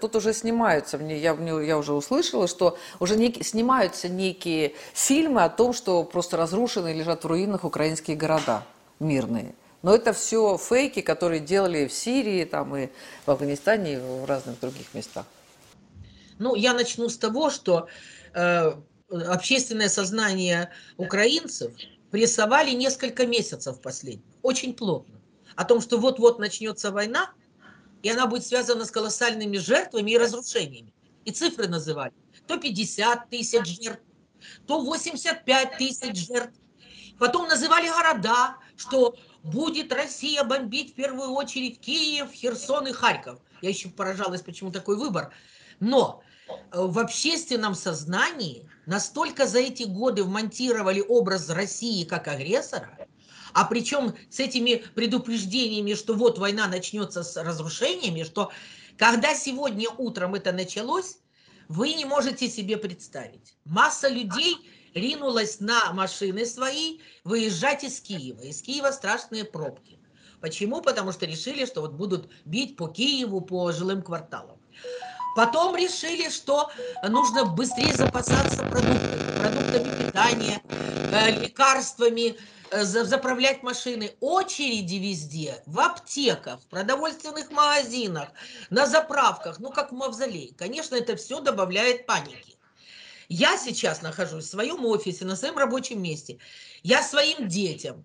Тут уже снимаются, мне, я, я уже услышала, что уже нек, снимаются некие фильмы о том, что просто разрушены лежат в руинах украинские города мирные. Но это все фейки, которые делали в Сирии, там и в Афганистане, и в разных других местах. Ну, я начну с того, что э, общественное сознание украинцев прессовали несколько месяцев последних, очень плотно. О том, что вот-вот начнется война, и она будет связана с колоссальными жертвами и разрушениями. И цифры называли. То 50 тысяч жертв, то 85 тысяч жертв. Потом называли города, что будет Россия бомбить в первую очередь Киев, Херсон и Харьков. Я еще поражалась, почему такой выбор. Но э, в общественном сознании настолько за эти годы вмонтировали образ России как агрессора, а причем с этими предупреждениями, что вот война начнется с разрушениями, что когда сегодня утром это началось, вы не можете себе представить. Масса людей ринулась на машины свои выезжать из Киева. Из Киева страшные пробки. Почему? Потому что решили, что вот будут бить по Киеву, по жилым кварталам. Потом решили, что нужно быстрее запасаться продуктами, продуктами питания, э, лекарствами, заправлять машины, очереди везде, в аптеках, в продовольственных магазинах, на заправках, ну как в мавзолее. Конечно, это все добавляет паники. Я сейчас нахожусь в своем офисе, на своем рабочем месте. Я своим детям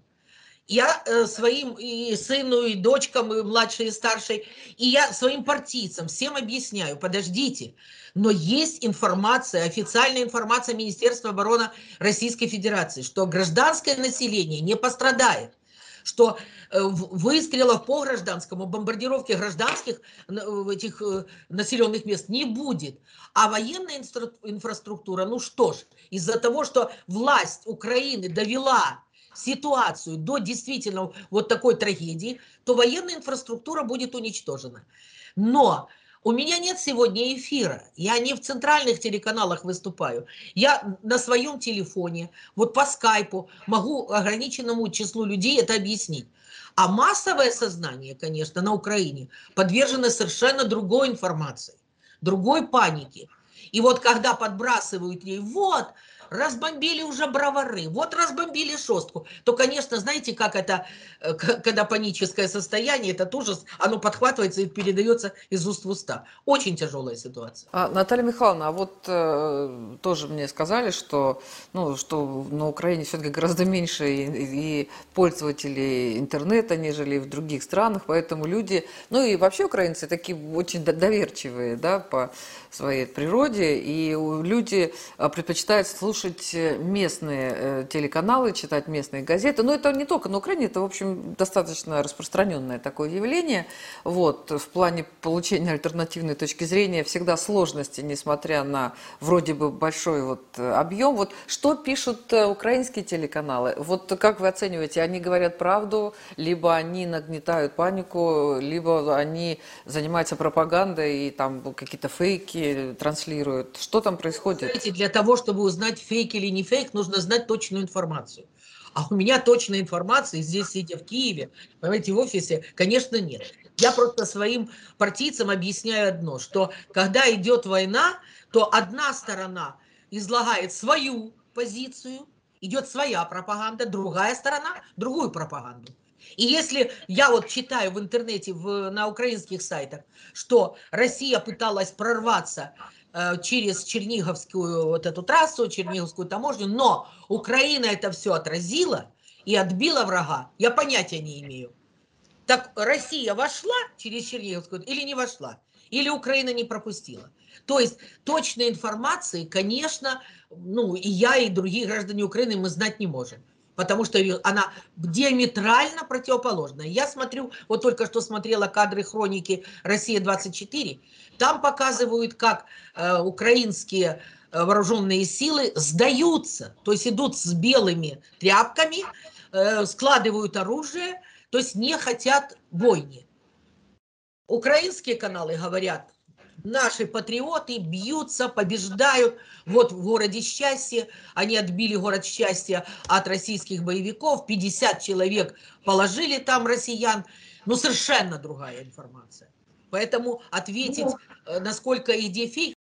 я э, своим и сыну, и дочкам, и младшей, и старшей, и я своим партийцам всем объясняю, подождите, но есть информация, официальная информация Министерства обороны Российской Федерации, что гражданское население не пострадает, что э, выстрелов по гражданскому, бомбардировки гражданских этих э, населенных мест не будет. А военная инфраструктура, ну что ж, из-за того, что власть Украины довела ситуацию до действительно вот такой трагедии, то военная инфраструктура будет уничтожена. Но у меня нет сегодня эфира. Я не в центральных телеканалах выступаю. Я на своем телефоне, вот по скайпу, могу ограниченному числу людей это объяснить. А массовое сознание, конечно, на Украине подвержено совершенно другой информации, другой панике. И вот когда подбрасывают ей, вот, разбомбили уже бровары, вот разбомбили шостку, то, конечно, знаете, как это, э, когда паническое состояние, этот ужас, оно подхватывается и передается из уст в уста. Очень тяжелая ситуация. А, Наталья Михайловна, а вот э, тоже мне сказали, что, ну, что на Украине все-таки гораздо меньше и, и пользователей интернета, нежели в других странах, поэтому люди, ну и вообще украинцы такие очень доверчивые, да, по своей природе, и люди э, предпочитают слушать слушать э, местные э, телеканалы, читать местные газеты. Но это не только на Украине, это, в общем, достаточно распространенное такое явление. Вот, в плане получения альтернативной точки зрения всегда сложности, несмотря на вроде бы большой вот э, объем. Вот что пишут украинские телеканалы? Вот как вы оцениваете, они говорят правду, либо они нагнетают панику, либо они занимаются пропагандой и там какие-то фейки транслируют. Что там происходит? Для того, чтобы узнать фейк или не фейк, нужно знать точную информацию. А у меня точной информации здесь, сидя в Киеве, понимаете, в офисе, конечно, нет. Я просто своим партийцам объясняю одно, что когда идет война, то одна сторона излагает свою позицию, идет своя пропаганда, другая сторона другую пропаганду. И если я вот читаю в интернете, в, на украинских сайтах, что Россия пыталась прорваться через Черниговскую вот эту трассу, Черниговскую таможню, но Украина это все отразила и отбила врага, я понятия не имею. Так Россия вошла через Черниговскую или не вошла? Или Украина не пропустила? То есть точной информации, конечно, ну и я, и другие граждане Украины мы знать не можем потому что она диаметрально противоположная. Я смотрю, вот только что смотрела кадры хроники «Россия-24», там показывают, как э, украинские э, вооруженные силы сдаются, то есть идут с белыми тряпками, э, складывают оружие, то есть не хотят бойни. Украинские каналы говорят, Наши патриоты бьются, побеждают. Вот в городе Счастье, они отбили город Счастья от российских боевиков. 50 человек положили там россиян. Ну, совершенно другая информация. Поэтому ответить, э, насколько идея фейк,